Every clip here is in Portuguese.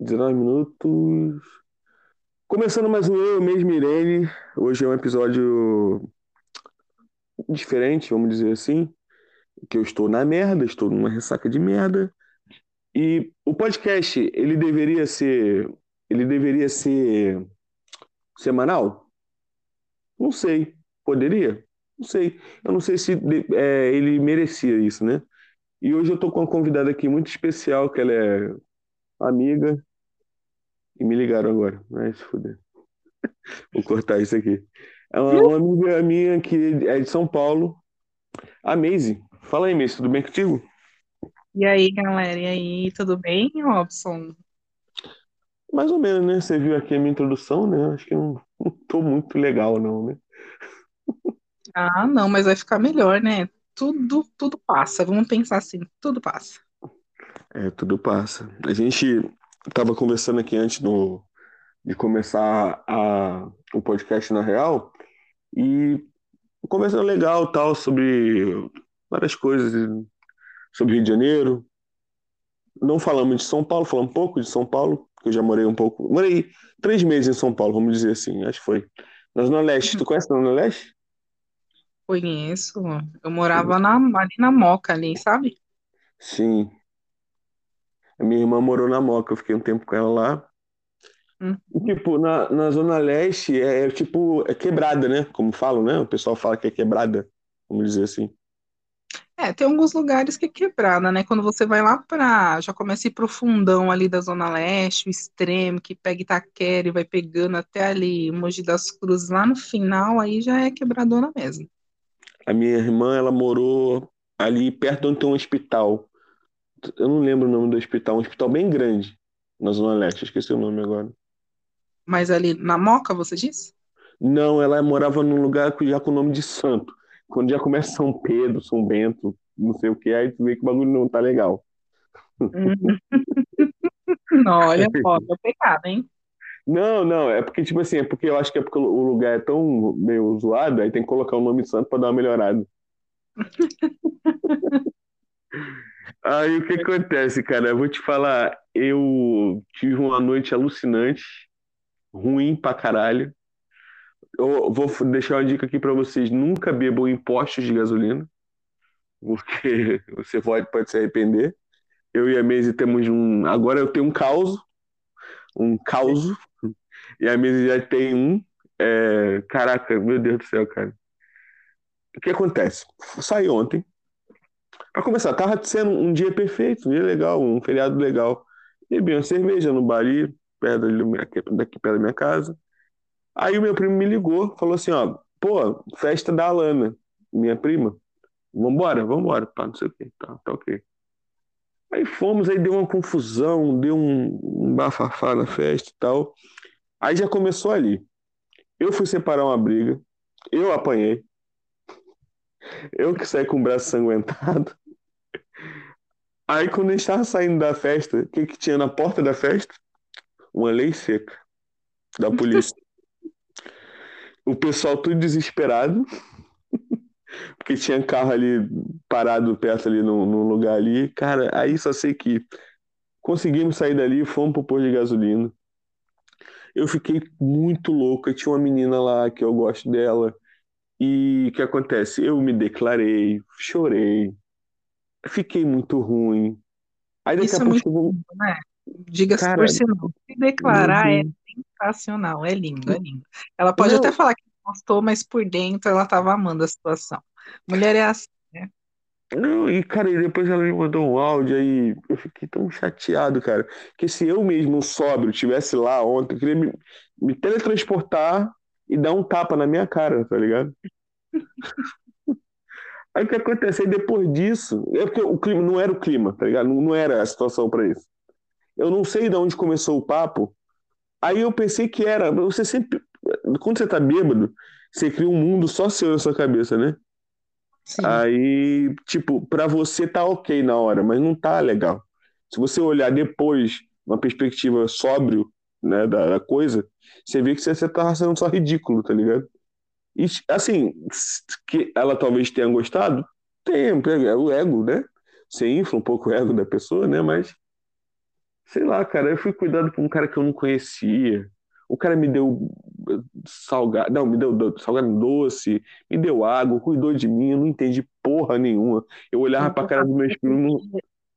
19 minutos. Começando mais um Eu Mesmo Irene. Hoje é um episódio diferente, vamos dizer assim. Que eu estou na merda, estou numa ressaca de merda. E o podcast, ele deveria ser. Ele deveria ser semanal? Não sei. Poderia? Não sei. Eu não sei se é, ele merecia isso, né? E hoje eu tô com uma convidada aqui muito especial, que ela é amiga. E me ligaram agora. Vai se fuder. Vou cortar isso aqui. É uma, uma amiga minha que é de São Paulo. A Maisie. Fala aí, Maisie, tudo bem contigo? E aí, galera? E aí, tudo bem, Robson? Mais ou menos, né? Você viu aqui a minha introdução, né? Acho que não, não tô muito legal, não, né? Ah, não, mas vai ficar melhor, né? Tudo, tudo passa. Vamos pensar assim, tudo passa. É, tudo passa. A gente estava conversando aqui antes do, de começar a, o podcast na real e conversando legal tal sobre várias coisas sobre Rio de Janeiro. Não falamos de São Paulo, falamos um pouco de São Paulo, que eu já morei um pouco. Morei três meses em São Paulo, vamos dizer assim, acho que foi. Na Zona Leste. Tu conhece a Zona Leste? Conheço. Eu morava na, ali na Moca, ali, sabe? Sim. A minha irmã morou na Moca, eu fiquei um tempo com ela lá. Hum. E, tipo, na, na Zona Leste é, é, tipo, é quebrada, né? Como falam, né? O pessoal fala que é quebrada, vamos dizer assim. É, tem alguns lugares que é quebrada, né? Quando você vai lá pra. Já começa a ir pro fundão ali da Zona Leste, o extremo, que pega Itaquera e vai pegando até ali Mogi das Cruzes, lá no final, aí já é quebradona mesmo. A minha irmã, ela morou ali perto de onde tem um hospital. Eu não lembro o nome do hospital, um hospital bem grande na Zona Leste, esqueci o nome agora. Mas ali na Moca, você disse? Não, ela morava num lugar já com o nome de santo. Quando já começa São Pedro, São Bento, não sei o que, aí tu vê que o bagulho não tá legal. não, olha, pode é pecado, hein? Não, não, é porque, tipo assim, é porque eu acho que é porque o lugar é tão meio zoado, aí tem que colocar o nome santo pra dar uma melhorada. aí o que acontece, cara? Eu vou te falar, eu tive uma noite alucinante, ruim pra caralho. Eu vou deixar uma dica aqui pra vocês: nunca bebam em postos de gasolina, porque você pode, pode se arrepender. Eu e a Maisie temos um. Agora eu tenho um caos, um caos e a mesa já tem um. É... Caraca, meu Deus do céu, cara. O que acontece? Saí ontem. Pra começar, tava sendo um dia perfeito, um dia legal, um feriado legal. Bebi uma cerveja no Bari, perto daqui perto da minha casa. Aí o meu primo me ligou, falou assim, ó, pô, festa da Alana, minha prima. Vambora, vambora, pá, não sei o quê. Tá, tá ok. Aí fomos, aí deu uma confusão, deu um, um bafafá na festa e tal. Aí já começou ali. Eu fui separar uma briga, eu apanhei. Eu que saí com o braço sanguentado. Aí quando a gente estava saindo da festa, o que, que tinha na porta da festa? Uma lei seca da polícia. o pessoal tudo desesperado, porque tinha carro ali parado perto ali num lugar ali. Cara, aí só sei que conseguimos sair dali, fomos pro posto de gasolina. Eu fiquei muito louco. Tinha uma menina lá que eu gosto dela. E o que acontece? Eu me declarei, chorei, fiquei muito ruim. Aí daqui Isso a é pouco lindo, né? Diga-se por sinal. Se declarar é sensacional, é lindo, é lindo. Ela pode não. até falar que gostou, mas por dentro ela estava amando a situação. Mulher é assim, né? Não, e cara, depois ela me mandou um áudio aí, eu fiquei tão chateado, cara, que se eu mesmo sóbrio tivesse lá ontem, eu queria me, me teletransportar e dar um tapa na minha cara, tá ligado? Aí o que aconteceu depois disso, é porque o clima não era o clima, tá ligado? Não, não era a situação para isso. Eu não sei de onde começou o papo. Aí eu pensei que era, você sempre, quando você tá bêbado, você cria um mundo só seu na sua cabeça, né? Sim. Aí, tipo, para você tá ok na hora, mas não tá legal. Se você olhar depois, uma perspectiva sóbrio, né, da, da coisa, você vê que você, você tá sendo só ridículo, tá ligado? E, assim, que ela talvez tenha gostado, tem, é o ego, né? Você infla um pouco o ego da pessoa, né? Mas sei lá, cara, eu fui cuidado por um cara que eu não conhecia. O cara me deu salgado, não, me deu do- salgado doce, me deu água, cuidou de mim, eu não entendi porra nenhuma. Eu olhava pra cara dos meus não-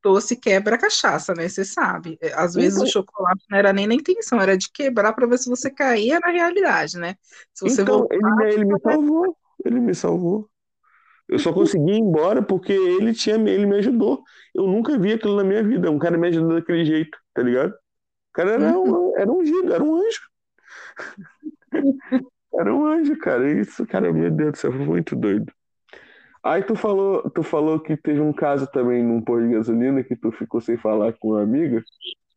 Doce quebra a cachaça, né? Você sabe. É, Às vezes Então- o chocolate não era nem na intenção, era de quebrar para ver se você caía na realidade, né? Se você então voltar, ele, me- ele me salvou, ele me salvou. Eu só consegui ir embora porque ele tinha, ele me ajudou. Eu nunca vi aquilo na minha vida, um cara me ajudou daquele jeito, tá ligado? O cara era um, era um giro, era um anjo. Era um anjo, cara. Isso, cara, meu Deus do céu, foi muito doido. Aí tu falou, tu falou que teve um caso também num posto de gasolina que tu ficou sem falar com uma amiga.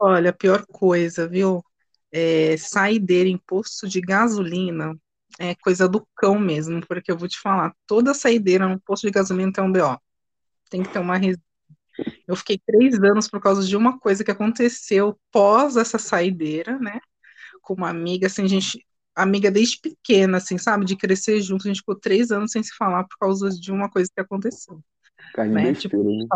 Olha, pior coisa, viu? É, saideira em posto de gasolina é coisa do cão mesmo, porque eu vou te falar, toda saideira no posto de gasolina tem um BO. Tem que ter uma res- Eu fiquei três anos por causa de uma coisa que aconteceu pós essa saideira, né? Com uma amiga, assim, gente, amiga desde pequena, assim, sabe? De crescer junto, a gente ficou três anos sem se falar por causa de uma coisa que aconteceu. Né, besteira, né?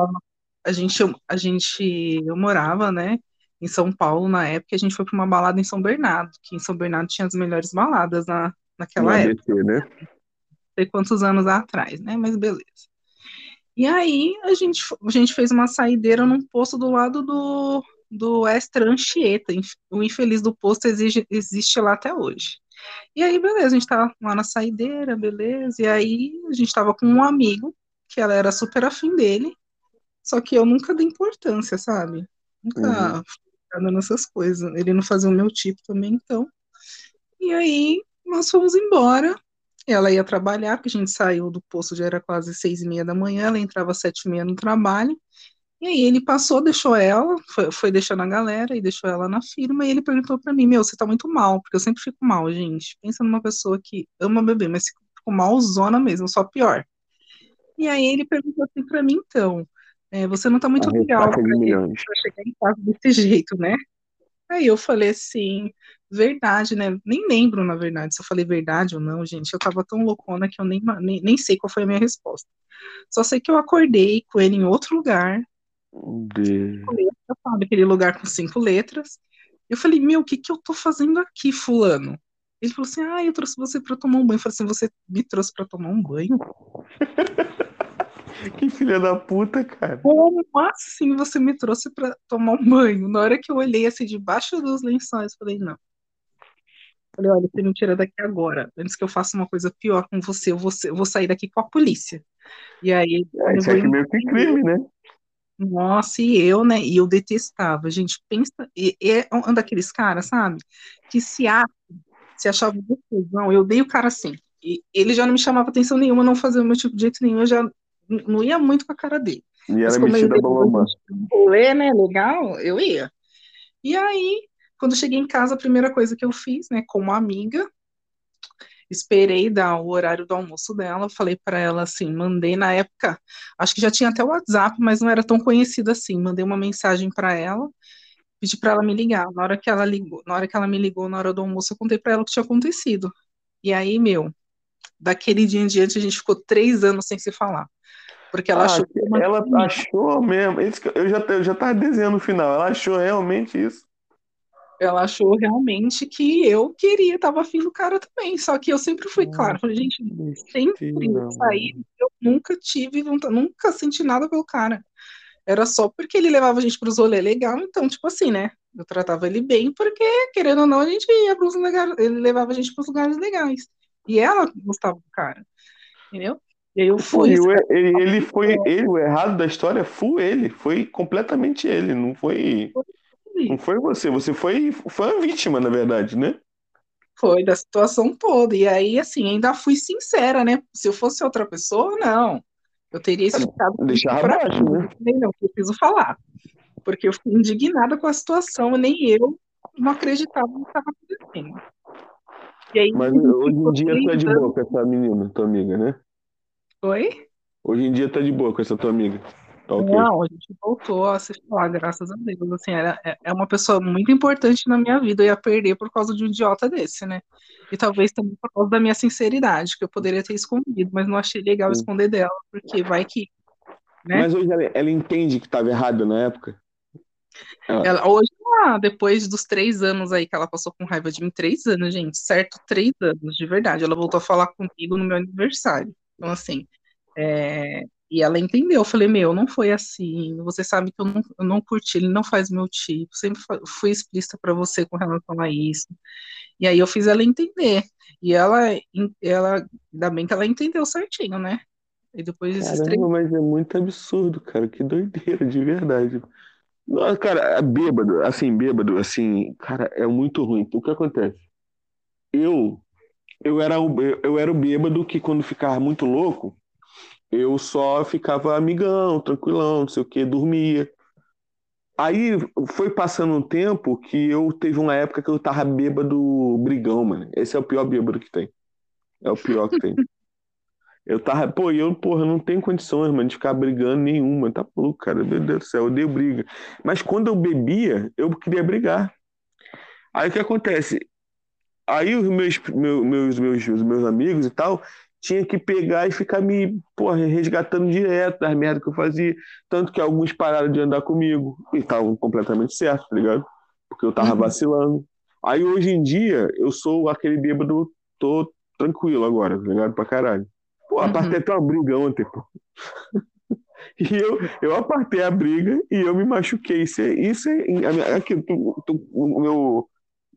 A gente, a gente, eu morava, né, em São Paulo na época, e a gente foi para uma balada em São Bernardo, que em São Bernardo tinha as melhores baladas na, naquela época, né? não sei quantos anos atrás, né, mas beleza. E aí a gente, a gente fez uma saideira num posto do lado do, do Extra Anchieta, o infeliz do posto exige, existe lá até hoje. E aí, beleza, a gente tava lá na saideira, beleza, e aí a gente tava com um amigo, que ela era super afim dele, só que eu nunca dei importância, sabe? Nunca Uhum. ficava nessas coisas. Ele não fazia o meu tipo também, então. E aí nós fomos embora. Ela ia trabalhar, porque a gente saiu do posto já era quase seis e meia da manhã, ela entrava às sete e meia no trabalho. E aí ele passou, deixou ela, foi, foi deixando a galera e deixou ela na firma, e ele perguntou pra mim, meu, você tá muito mal, porque eu sempre fico mal, gente. Pensa numa pessoa que ama beber, mas fico malzona mesmo, só pior. E aí ele perguntou assim pra mim, então, é, você não tá muito legal pra, pra chegar em casa desse jeito, né? Aí eu falei assim, verdade, né? Nem lembro, na verdade, se eu falei verdade ou não, gente. Eu tava tão loucona que eu nem, nem, nem sei qual foi a minha resposta. Só sei que eu acordei com ele em outro lugar, De... letras, sabe? Aquele lugar com cinco letras. Eu falei, meu, o que que eu tô fazendo aqui, fulano? Ele falou assim, ah, eu trouxe você pra tomar um banho. Eu falei assim, você me trouxe pra tomar um banho? Que filha da puta, cara. Como assim você me trouxe pra tomar um banho? Na hora que eu olhei assim debaixo dos lençóis, eu falei, não. Falei, olha, você me tira daqui agora. Antes que eu faça uma coisa pior com você, eu vou, eu vou sair daqui com a polícia. E aí, É, isso aqui meio que crime, né? Nossa, e eu, né? E eu detestava. Gente, pensa. E, e é um daqueles caras, sabe? Que se acha, se achava confusão. Eu dei o cara assim. E ele já não me chamava atenção nenhuma, não fazia o meu tipo de jeito nenhum. Eu já não ia muito com a cara dele. E Mas era metida a rolê, né, legal, eu ia. E aí, quando cheguei em casa, a primeira coisa que eu fiz, né, como amiga, esperei dar o horário do almoço dela, falei para ela assim, mandei na época, acho que já tinha até o WhatsApp, mas não era tão conhecido assim, mandei uma mensagem para ela, pedi para ela me ligar. Na hora que ela ligou, na hora que ela me ligou na hora do almoço, eu contei para ela o que tinha acontecido. E aí, meu, daquele dia em diante a gente ficou três anos sem se falar. Porque ela Ah, achou ela achou mesmo. Eu já, eu já tava desenhando o final. Ela achou realmente isso. Ela achou realmente que eu queria, tava afim do cara também. Só que eu sempre fui clara. Falei, gente, sempre saí, eu nunca tive, vontade- nunca senti nada pelo cara. Era só porque ele levava a gente pros rolês legal, então, tipo assim, né? Eu tratava ele bem, porque, querendo ou não, a gente ia pros lugares, ele levava a gente pros lugares legais. E ela gostava do cara, entendeu? E aí eu fui, e o- ele, ele foi ele, o errado da história foi ele, foi completamente ele, não foi, não foi você, você foi, foi a vítima, na verdade, né? Foi da situação toda. E aí, assim, ainda fui sincera, né? Se eu fosse outra pessoa, não. Eu teria Deixava pra abaixo, né? Eu falei, não, preciso falar. Porque eu fiquei indignada com a situação, nem eu não acreditava no que estava acontecendo. E aí, Mas a gente hoje em dia três de boa com essa menina, tua amiga, né? Oi? Hoje em dia tá de boa com essa tua amiga. Tá ok. Não, a gente voltou a se falar, graças a Deus. Assim, era, é- é uma pessoa muito importante na minha vida. Eu ia perder por causa de um idiota desse, né? E talvez também por causa da minha sinceridade, que eu poderia ter escondido, mas não achei legal esconder dela, porque vai que. né? Mas hoje ela, ela entende que tava errado na época? Ah. Ela, hoje, ah, depois dos três anos aí que ela passou com raiva de mim, três anos, gente, certo? Três anos, de verdade. Ela voltou a falar comigo no meu aniversário. Então, assim, é, e ela entendeu. Eu falei, meu, não foi assim. Você sabe que eu não, eu não curti, ele não faz meu tipo. Sempre fui explícita para você com relação a isso. E aí eu fiz ela entender. E ela, ela ainda bem que ela entendeu certinho, né? E depois Caramba, três. mas é muito absurdo, cara. Que doideira, de verdade. Nossa, cara, é bêbado, assim, bêbado, assim, cara, é muito ruim. O que acontece? Eu, eu era o, eu era o bêbado que quando ficava muito louco, eu só ficava amigão, tranquilão, não sei o que, dormia. Aí foi passando um tempo que eu teve uma época que eu tava bêbado brigão, mano. Esse é o pior bêbado que tem. É o pior que tem. Eu tava, pô, eu, porra, não tenho condições, mano, de ficar brigando nenhuma. Tá maluco, cara. Meu Deus do céu, eu odeio briga. Mas quando eu bebia, eu queria brigar. Aí o que acontece? Aí os meus, meus, meus, meus, meus amigos e tal tinha que pegar e ficar me porra, resgatando direto das merdas que eu fazia. Tanto que alguns pararam de andar comigo e estavam completamente certos, tá ligado? Porque eu tava Uhum. vacilando. Aí hoje em dia eu sou aquele bêbado, tô tranquilo agora, tá ligado? Pra caralho. Pô, Uhum. apartei até uma briga ontem, pô. E eu, eu apartei a briga e eu me machuquei. Isso é. Isso é aqui, tu- tu- o meu.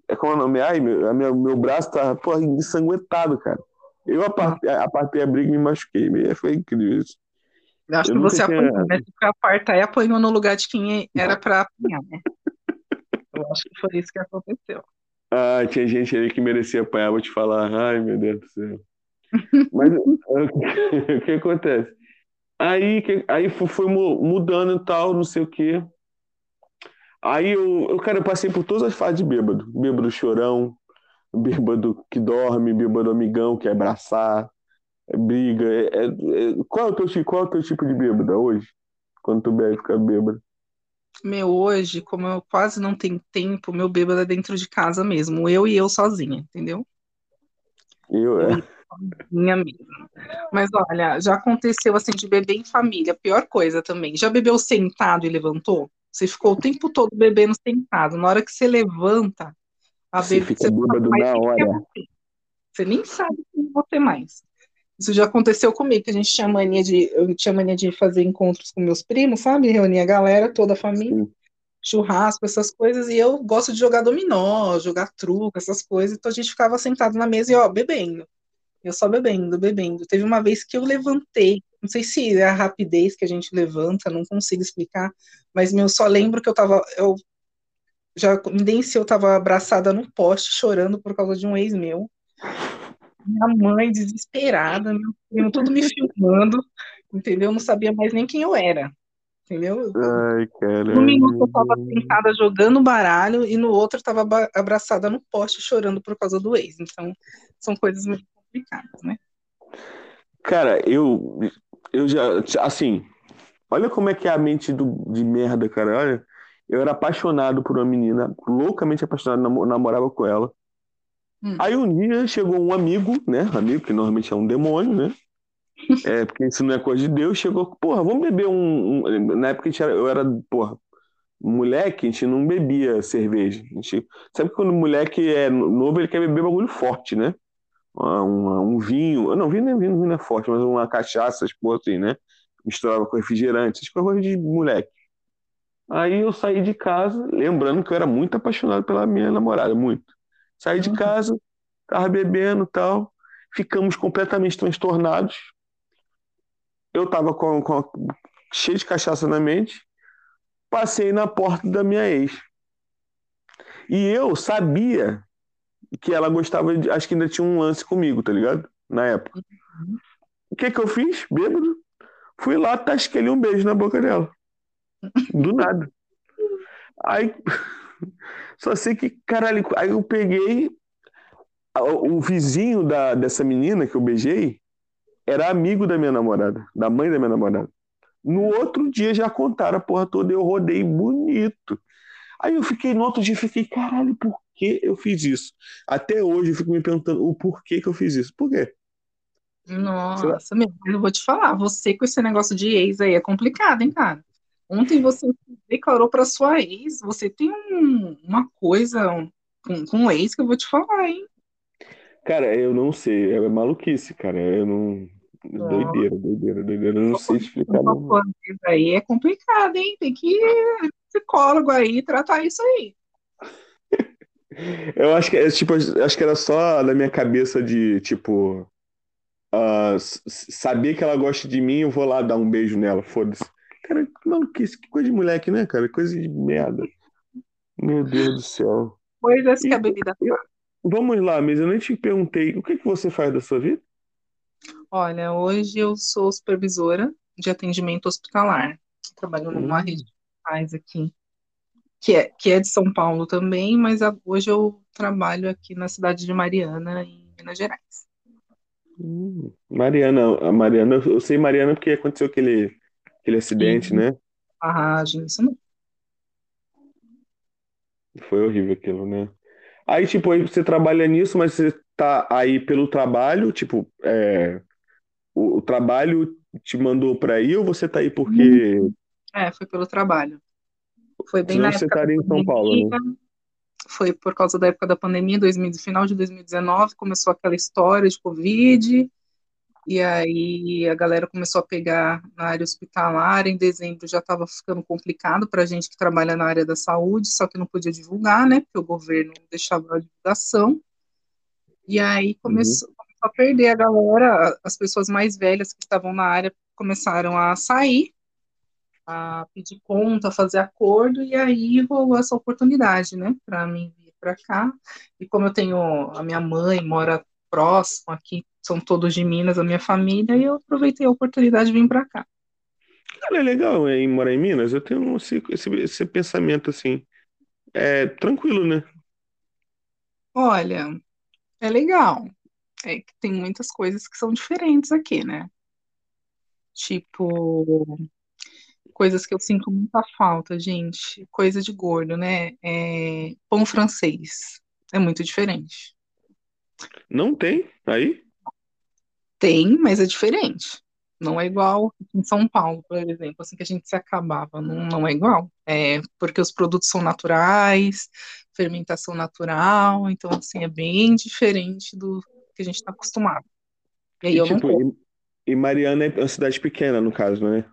É como é o nome? Ai, meu, minha- meu braço tá porra, ensanguentado, cara. Eu apartei, a briga e me machuquei. Foi incrível isso. Eu acho Eu que você tinha- apanhou, né? Apartar e apanhou no lugar de quem era pra apanhar, né? Eu acho que foi isso que aconteceu. Ah, tinha gente ali que merecia apanhar, vou te falar. Ai, meu Deus do céu. Mas o que acontece? Aí, que- aí foi mu- mudando e tal, não sei o quê. Aí eu, eu, cara, eu passei por todas as fases de bêbado. Bêbado chorão, bêbado que dorme, bêbado amigão, que é abraçar, é briga. é- é- é- Qual é o teu, qual é o teu tipo de bêbado hoje? Quando tu bebe, fica bêbado. Meu, hoje, como eu quase não tenho tempo, meu bêbado é dentro de casa mesmo. Eu e eu sozinha, entendeu? Eu, é. Minha mesmo. Mas olha, já aconteceu assim de beber em família, pior coisa também. Já bebeu sentado e levantou? Você ficou o tempo todo bebendo sentado. Na hora que você levanta, a Você bebida fica bêbado na é hora. você. Você nem sabe quem é você mais. Isso já aconteceu comigo, que a gente tinha mania de, eu tinha mania de fazer encontros com meus primos, sabe? Reunir a galera, toda a família, Sim. churrasco, essas coisas, e eu gosto de jogar dominó, jogar truco, essas coisas, então a gente ficava sentado na mesa e, ó, bebendo. Eu só bebendo, bebendo. Teve uma vez que eu levantei, não sei se é a rapidez que a gente levanta, não consigo explicar, mas meu, só lembro que eu tava, eu já nem se eu tava abraçada no poste, chorando por causa de um ex meu. Minha mãe desesperada, meu primo, tudo me filmando, entendeu? Eu não sabia mais nem quem eu era, entendeu? Ai, No minuto eu caralho. tava sentada jogando baralho e no outro eu tava aba- abraçada no poste chorando por causa do ex. Então, são coisas muito complicadas, né? Cara, eu, eu já, assim, olha como é que é a mente do, de merda, cara. Olha, eu era apaixonado por uma menina, loucamente apaixonado, namo- namorava com ela. Hum. Aí um dia chegou um amigo, né? Amigo, que normalmente é um demônio, né? É, porque isso não é coisa de Deus. Chegou, porra, vamos beber um. um- Na época era, eu era, porra, moleque, a gente não bebia cerveja. A gente, sabe que quando o moleque é novo, ele quer beber bagulho forte, né? Um, um vinho, não, vinho, não é- vinho não é forte, mas uma cachaça, tipo assim, né? Misturava com refrigerante, essas coisas de moleque. Aí eu saí de casa, lembrando que eu era muito apaixonado pela minha namorada, muito. Saí de Uhum. casa, tava bebendo e tal, ficamos completamente transtornados. Eu tava com, com cheio de cachaça na mente, passei na porta da minha ex. E eu sabia que ela gostava de. Acho que ainda tinha um lance comigo, tá ligado? Na época. O que que eu fiz? Bêbado. Fui lá, tasquei um beijo na boca dela. Do nada. Aí. Só sei que, caralho, aí eu peguei. O vizinho da, dessa menina que eu beijei era amigo da minha namorada, da mãe da minha namorada. No outro dia já contaram a porra toda eu rodei bonito. Aí eu fiquei, no outro dia, fiquei, caralho, por que eu fiz isso? Até hoje eu fico me perguntando o porquê que eu fiz isso. Por quê? Nossa, meu, eu vou te falar, você com esse negócio de ex aí é complicado, hein, cara? Ontem você declarou para sua ex, você tem um, uma coisa com, com ex que eu vou te falar, hein? Cara, eu não sei, é maluquice, cara. Eu não. Doideira, doideira, doideira. Eu não sei explicar. Não. Aí é complicado, hein? Tem que ir psicólogo aí tratar isso aí. Eu acho que é tipo, acho que era só na minha cabeça de tipo uh, saber que ela gosta de mim, eu vou lá dar um beijo nela, foda-se. Cara, que maluquice, que coisa de moleque, né, cara? Coisa de merda. Meu Deus do céu. Coisas que a bebida faz. Vamos lá, mas eu nem te perguntei, o que, que você faz da sua vida? Olha, hoje eu sou supervisora de atendimento hospitalar. Trabalho numa hum. rede de hospitais aqui, que é, que é de São Paulo também, mas a, hoje eu trabalho aqui na cidade de Mariana, em Minas Gerais. Hum, Mariana, a Mariana, eu sei Mariana porque aconteceu aquele, aquele acidente, Sim. né? Barragem, isso não. Foi horrível aquilo, né? Aí, tipo, aí você trabalha nisso, mas você tá aí pelo trabalho, tipo, é, o, o trabalho te mandou para aí ou você tá aí porque. É, foi pelo trabalho. Foi bem Senão na você época estaria em São Paulo, né? Foi por causa da época da pandemia, 2000, final de 2019, começou aquela história de Covid, e aí a galera começou a pegar na área hospitalar. Em dezembro já estava ficando complicado para a gente que trabalha na área da saúde, só que não podia divulgar, né? Porque o governo não deixava a divulgação. E aí começou, uhum. começou a perder a galera, as pessoas mais velhas que estavam na área começaram a sair, a pedir conta, a fazer acordo, e aí rolou essa oportunidade, né, para mim vir para cá. E como eu tenho a minha mãe mora próximo aqui, são todos de Minas, a minha família, e eu aproveitei a oportunidade de vir para cá. Cara, é legal em morar em Minas. Eu tenho esse, esse, esse pensamento assim, é tranquilo, né? Olha, é legal. É que tem muitas coisas que são diferentes aqui, né? Tipo, coisas que eu sinto muita falta, gente. Coisa de gordo, né? É, pão francês. É muito diferente. Não tem aí? Tem, mas é diferente. Não é igual em São Paulo, por exemplo, assim que a gente se acabava. Não, não é igual. É porque os produtos são naturais, fermentação natural, então assim é bem diferente do que a gente está acostumado. E aí e, eu tipo, não e, Mariana é uma cidade pequena, no caso, né?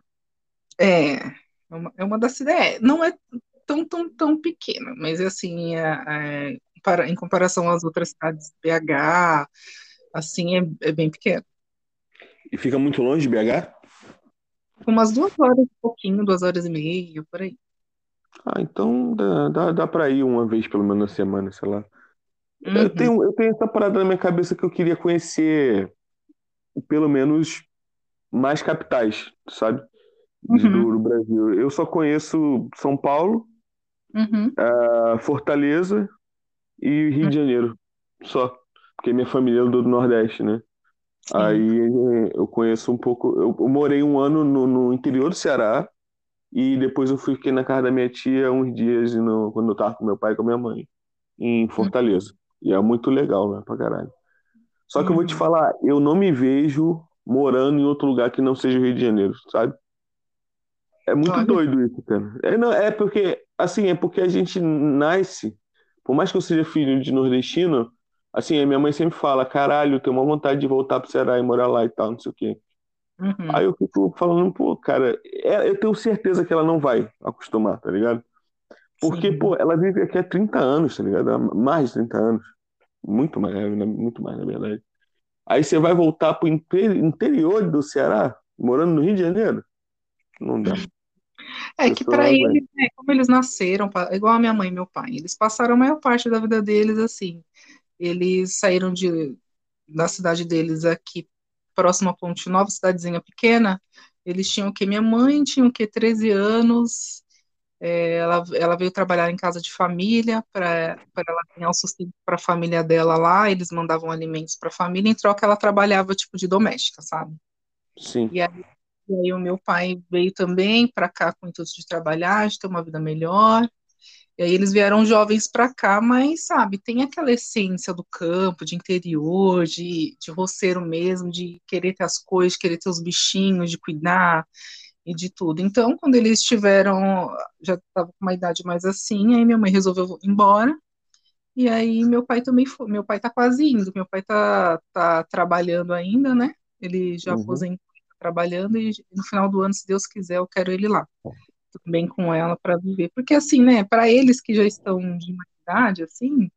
É, é uma, é uma das cidades. É, não é tão, tão, tão pequena, mas assim, é, é, em comparação às outras cidades BH, assim, é, é bem pequeno. E fica muito longe de BH? Umas duas horas, um pouquinho, duas horas e meia, por aí. Ah, então dá, dá, dá pra ir uma vez pelo menos na semana, sei lá. Uhum. Eu tenho, eu tenho essa parada na minha cabeça que eu queria conhecer pelo menos mais capitais, sabe? Uhum. Do, do Brasil. Eu só conheço São Paulo, Uhum. uh, Fortaleza e Rio de Janeiro. Só. Porque minha família é do Nordeste, né? Sim. Aí eu conheço um pouco. Eu, morei um ano no, no interior do Ceará e depois eu fiquei na casa da minha tia uns dias no, quando eu tava com meu pai e com a minha mãe, em Fortaleza. E é muito legal, né? Pra caralho. Só que eu vou te Uhum. falar, eu não me vejo morando em outro lugar que não seja o Rio de Janeiro, sabe? É muito Olha. doido isso, cara. É, não, é porque, assim, é porque a gente nasce, por mais que eu seja filho de nordestino, assim, a minha mãe sempre fala, caralho, eu tenho uma vontade de voltar pro Ceará e morar lá e tal, não sei o quê. Uhum. Aí eu fico falando, pô, cara, é- eu tenho certeza que ela não vai acostumar, tá ligado? Porque, Sim. pô, ela vive aqui há 30 anos, tá ligado? Mais de 30 anos. Muito mais, né? muito mais, na verdade. Aí você vai voltar pro inte- interior do Ceará, morando no Rio de Janeiro? Não dá. É que para eles, né, como eles nasceram, igual a minha mãe e meu pai, eles passaram a maior parte da vida deles assim. Eles saíram de, da cidade deles aqui, próximo a Ponte Nova, cidadezinha pequena. Eles tinham o quê? Minha mãe tinha o quê? 13 anos. É, ela, ela veio trabalhar em casa de família para ela ganhar o sustento para a família dela lá. Eles mandavam alimentos para a família, em troca ela trabalhava tipo de doméstica, sabe? Sim. E aí, e aí o meu pai veio também para cá com o intuito de trabalhar, de ter uma vida melhor. E aí eles vieram jovens para cá, mas sabe, tem aquela essência do campo, de interior, de, de roceiro mesmo, de querer ter as coisas, de querer ter os bichinhos, de cuidar. e de tudo. Então, quando eles tiveram, já estava com uma idade mais assim, aí minha mãe resolveu ir embora, e aí meu pai também foi, meu pai tá quase indo, meu pai tá, tá trabalhando ainda, né? Ele já Uhum. aposentou, tá trabalhando, e no final do ano, se Deus quiser, eu quero ele lá, também com ela para viver. Porque assim, né, para eles que já estão de uma idade, assim,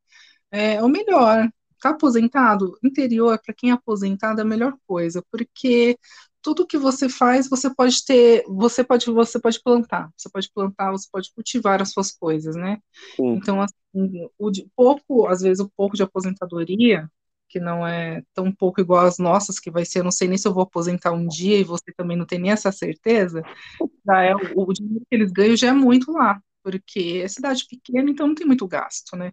é o melhor. Tá aposentado? Interior, para quem é aposentado, é a melhor coisa, porque tudo que você faz, você pode ter, você pode, você pode plantar, você pode plantar, você pode cultivar as suas coisas, né? Sim. Então, assim, o de- pouco, às vezes, o pouco de aposentadoria, que não é tão pouco igual as nossas, que vai ser, eu não sei nem se eu vou aposentar um dia e você também não tem nem essa certeza, já é, o, o dinheiro que eles ganham já é muito lá, porque é cidade pequena, então não tem muito gasto, né?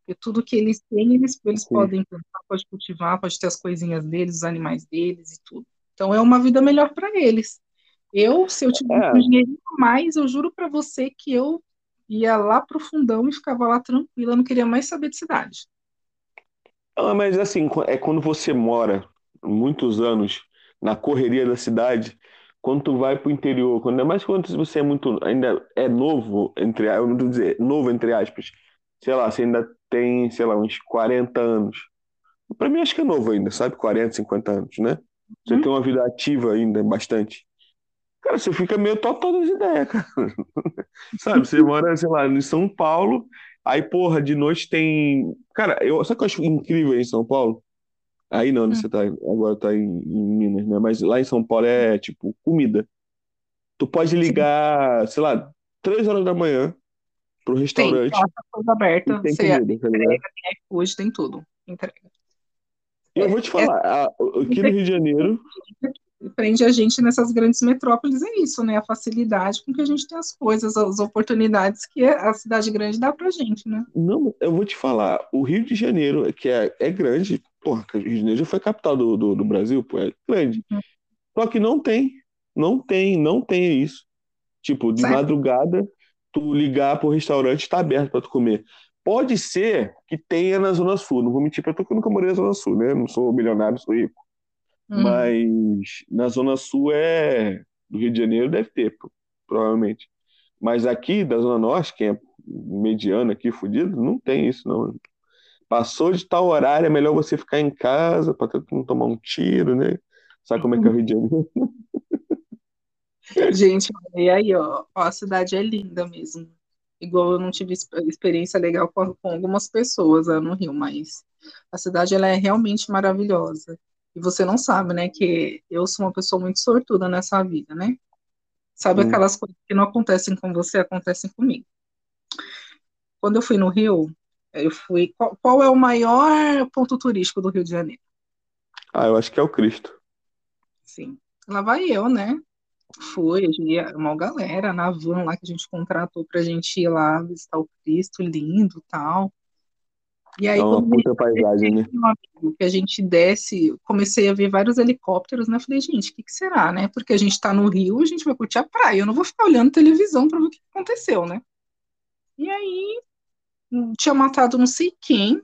Porque tudo que eles têm, eles, eles Sim. podem plantar, pode cultivar, pode ter as coisinhas deles, os animais deles e tudo. Então é uma vida melhor para eles. Eu, se eu tivesse É. um dinheirinho a mais, eu juro para você que eu ia lá pro fundão e ficava lá tranquila, não queria mais saber de cidade. Ah, mas assim, é quando você mora muitos anos na correria da cidade, quando tu vai pro interior, quando é mais quando você é muito, ainda é novo, entre, eu não vou dizer novo entre aspas, sei lá, você ainda tem, sei lá, uns 40 anos. Pra mim acho que é novo ainda, sabe? 40, 50 anos, né? Você Hum. tem uma vida ativa ainda, bastante. Cara, você fica meio totó das ideias, cara. Sabe, você mora, sei lá, em São Paulo, aí, porra, de noite tem. Cara, eu, sabe o que eu acho incrível em São Paulo? Aí não, né? Hum. Você tá, agora tá em, em Minas, né? Mas lá em São Paulo é, tipo, comida. Tu pode ligar, sei lá, três horas da manhã pro Tem, restaurante nossa, coisa aberta, tem você comida, tá ligado? hoje tem tudo. Entrega. Eu vou te falar, a- aqui no Rio de Janeiro, prende a gente nessas grandes metrópoles é isso, né? A facilidade com que a gente tem as coisas, as oportunidades que a cidade grande dá pra gente, né? não, eu vou te falar, o Rio de Janeiro, que é, é grande, porra, o Rio de Janeiro já foi capital do, do, do Brasil, pô, é grande. Uhum. Só que não tem, não tem, não tem isso. Tipo, de madrugada, tu ligar pro restaurante, tá aberto pra tu comer. Pode ser que tenha na Zona Sul, não vou mentir pra tu que eu nunca morei na Zona Sul, né? Não sou milionário, sou rico. Hum. Mas na Zona Sul é. Do Rio de Janeiro deve ter, pro- provavelmente. Mas aqui, da Zona Norte, quem é mediano aqui, fudido, não tem isso, não. Passou de tal horário, é melhor você ficar em casa tu não tomar um tiro, né? Sabe como é que é o Rio de Janeiro? Gente, e aí, ó, ó, a cidade é linda mesmo. Igual eu não tive exp- experiência legal com, com algumas pessoas lá no Rio, mas a cidade ela é realmente maravilhosa. E você não sabe, né, que eu sou uma pessoa muito sortuda nessa vida, né? Sabe Hum. aquelas coisas que não acontecem com você, acontecem comigo. Quando eu fui no Rio, eu fui. Qual, qual é o maior ponto turístico do Rio de Janeiro? Ah, eu acho que é o Cristo. Sim. Lá vai eu, né? Fui, ia- uma galera na van lá que a gente contratou pra gente ir lá visitar o Cristo, lindo e tal. E aí, É uma puta paisagem, né? amigo, que a gente desce, comecei a ver vários helicópteros, né? Falei, gente, o que que será, né? Porque a gente tá no Rio, a gente vai curtir a praia, eu não vou ficar olhando televisão pra ver o que aconteceu, né? E aí, hum, tinha matado não sei quem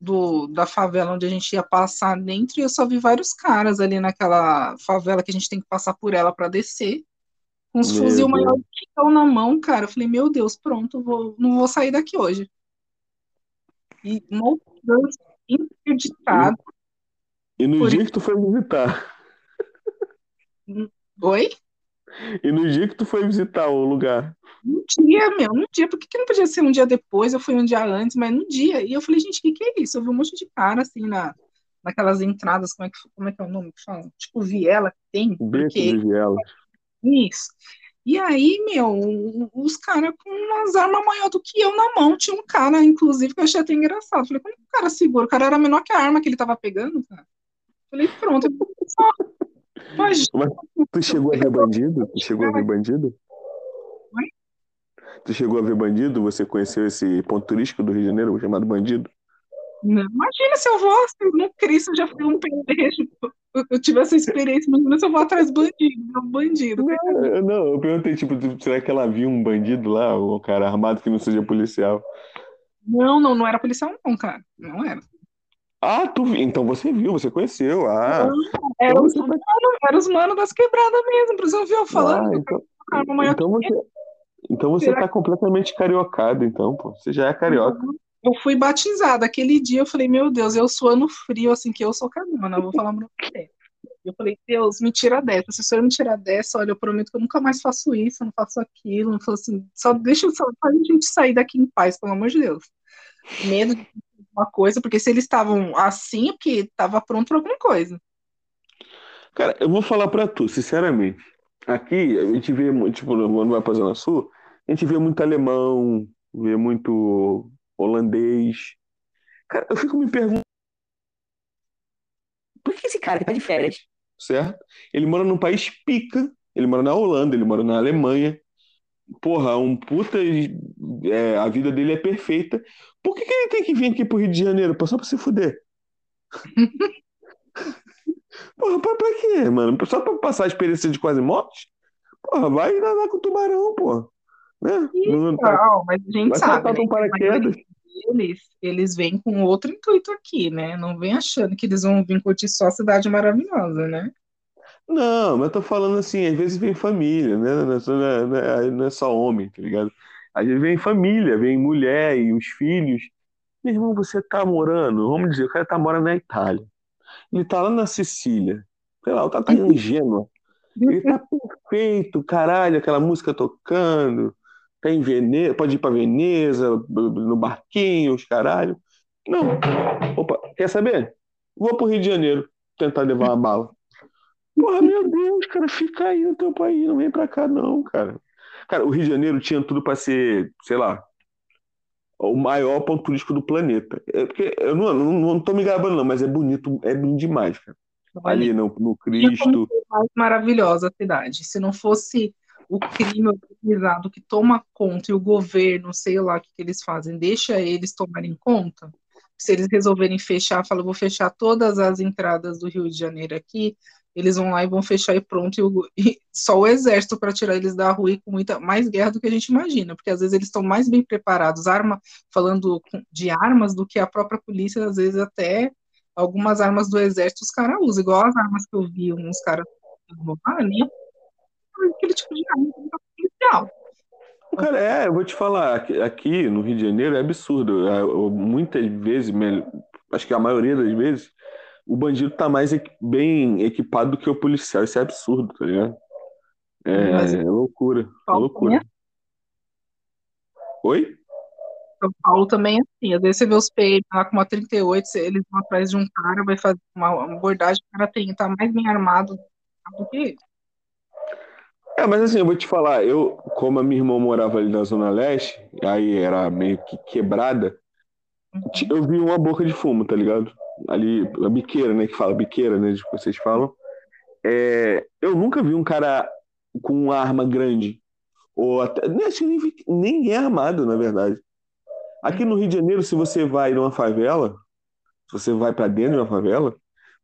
do, da favela onde a gente ia passar dentro, e eu só vi vários caras ali naquela favela que a gente tem que passar por ela pra descer, com Meu fuzil maior que na mão, cara. Eu falei, meu Deus, pronto, vou, não vou sair daqui hoje. E mostrando interditado. E no dia que tu foi visitar, Oi? e no dia que tu foi visitar o lugar, No dia, meu, no dia. Por que, que não podia ser um dia depois? Eu fui um dia antes, mas no dia. E eu falei, gente, o que, que é isso? Eu vi um monte de cara assim na, naquelas entradas, como é, que, como é que é o nome que fala? Tipo, viela que tem, Beco porque de Viela. Isso. E aí, meu, os caras com umas armas maior do que eu na mão. Tinha um cara, inclusive, que eu achei até engraçado. Falei, como que o cara segura? O cara era menor que a arma que ele tava pegando, cara. Falei, pronto. Mas, tu chegou a ver bandido? Tu chegou a ver bandido? Oi? Tu chegou a ver bandido? Você conheceu esse ponto turístico do Rio de Janeiro chamado Bandido? não, imagina se eu vou, se no Cristo já fui um pendejo. Eu, tive essa experiência, se eu vou atrás do bandido, meu bandido. Não, eu- não, eu perguntei, tipo, será que ela viu um bandido lá, ou um cara armado que não seja policial? Não, não, não era policial, não, cara. Não era. Ah, tu então você viu, você conheceu. Ah, Era então os você tá. manos, era os manos das quebradas mesmo, por isso eu vi eu falando Ah, então, cara então você, então você tá completamente cariocado, então, pô. Você já é carioca. Eu fui batizada. Aquele dia eu falei, meu Deus, eu suando frio, assim, que eu sou canona, vou falar pra você. Eu falei, Deus, me tira dessa. Se o senhor me tirar dessa, olha, eu prometo que eu nunca mais faço isso, não faço aquilo. Não faço assim, só deixa só, a gente sair daqui em paz, pelo amor de Deus. Medo de uma coisa, porque se eles estavam assim, é porque tava pronto pra alguma coisa. Cara, eu vou falar pra tu, sinceramente. Aqui, a gente vê, muito, tipo, quando vai pra Zona Sul, a gente vê muito alemão, vê muito holandês. Cara, eu fico me perguntando, por que esse cara que tá de férias, certo? Ele mora num país pica, ele mora na Holanda, ele mora na Alemanha. Porra, um puta. é, a vida dele é perfeita. Por que que ele tem que vir aqui pro Rio de Janeiro? Só pra se fuder? Porra, pra, pra quê, mano? Só pra passar a experiência de quase morte? Porra, vai nadar com o tubarão, pô. Né? Tá- Não, mas a gente vai sabe, né? maioria paraquedas. Deles, eles vêm com outro intuito aqui, né? Não vem achando que eles vão vir curtir só a cidade maravilhosa, né? Não, mas eu tô falando assim, às vezes vem família, né? Não é só, não é- não é- é só homem, tá ligado? Às vezes vem família, vem mulher e os filhos. Meu irmão, você tá morando, vamos dizer, o cara tá morando na Itália. Ele tá lá na Sicília. Sei lá, o cara tá em Gênua. Ele tá perfeito, caralho, aquela música tocando. Tá em Veneza, pode ir pra Veneza, no barquinho, os caralho. Não. Opa, quer saber? Vou pro Rio de Janeiro tentar levar uma bala. Porra, meu Deus, cara, fica aí no teu país, não vem pra cá, não, cara. Cara, o Rio de Janeiro tinha tudo pra ser, sei lá, o maior ponto turístico do planeta. É porque eu não, não, não tô me gabando, não, mas é bonito, é bonito demais, cara. Ali no, no Cristo. mais maravilhosa a cidade. Se não fosse o crime organizado que toma conta e o governo, sei lá o que, que eles fazem, deixa eles tomarem conta. Se eles resolverem fechar, fala, vou fechar todas as entradas do Rio de Janeiro aqui, eles vão lá e vão fechar e pronto, e, o- e só o exército para tirar eles da rua e com muita mais guerra do que a gente imagina, porque às vezes eles estão mais bem preparados, arma, falando de armas do que a própria polícia, às vezes até algumas armas do exército os caras usam, igual as armas que eu vi uns caras lá, nem aquele tipo de arma tá policial. Cara, é, eu vou te falar, aqui, no Rio de Janeiro é absurdo. É, eu- Muitas vezes, acho que a maioria das vezes, o bandido tá mais bem equipado do que o policial. Isso é absurdo, tá ligado? É, Mas- é loucura, é loucura. Oi? São Paulo também é assim, às vezes você vê os PM lá com uma 38, você- eles vão atrás de um cara, vai fazer uma, uma abordagem, o cara tem, tá mais bem armado do que ele. É, mas assim, eu vou te falar, eu, como a minha irmã morava ali na Zona Leste, aí era meio que quebrada, eu vi uma boca de fumo, tá ligado? Ali, a biqueira, né, que fala, biqueira, né, que vocês falam. É, eu nunca vi um cara com uma arma grande, ou até, nem, que nem, é armado, na verdade. Aqui no Rio de Janeiro, se você vai numa favela, se você vai pra dentro de uma favela,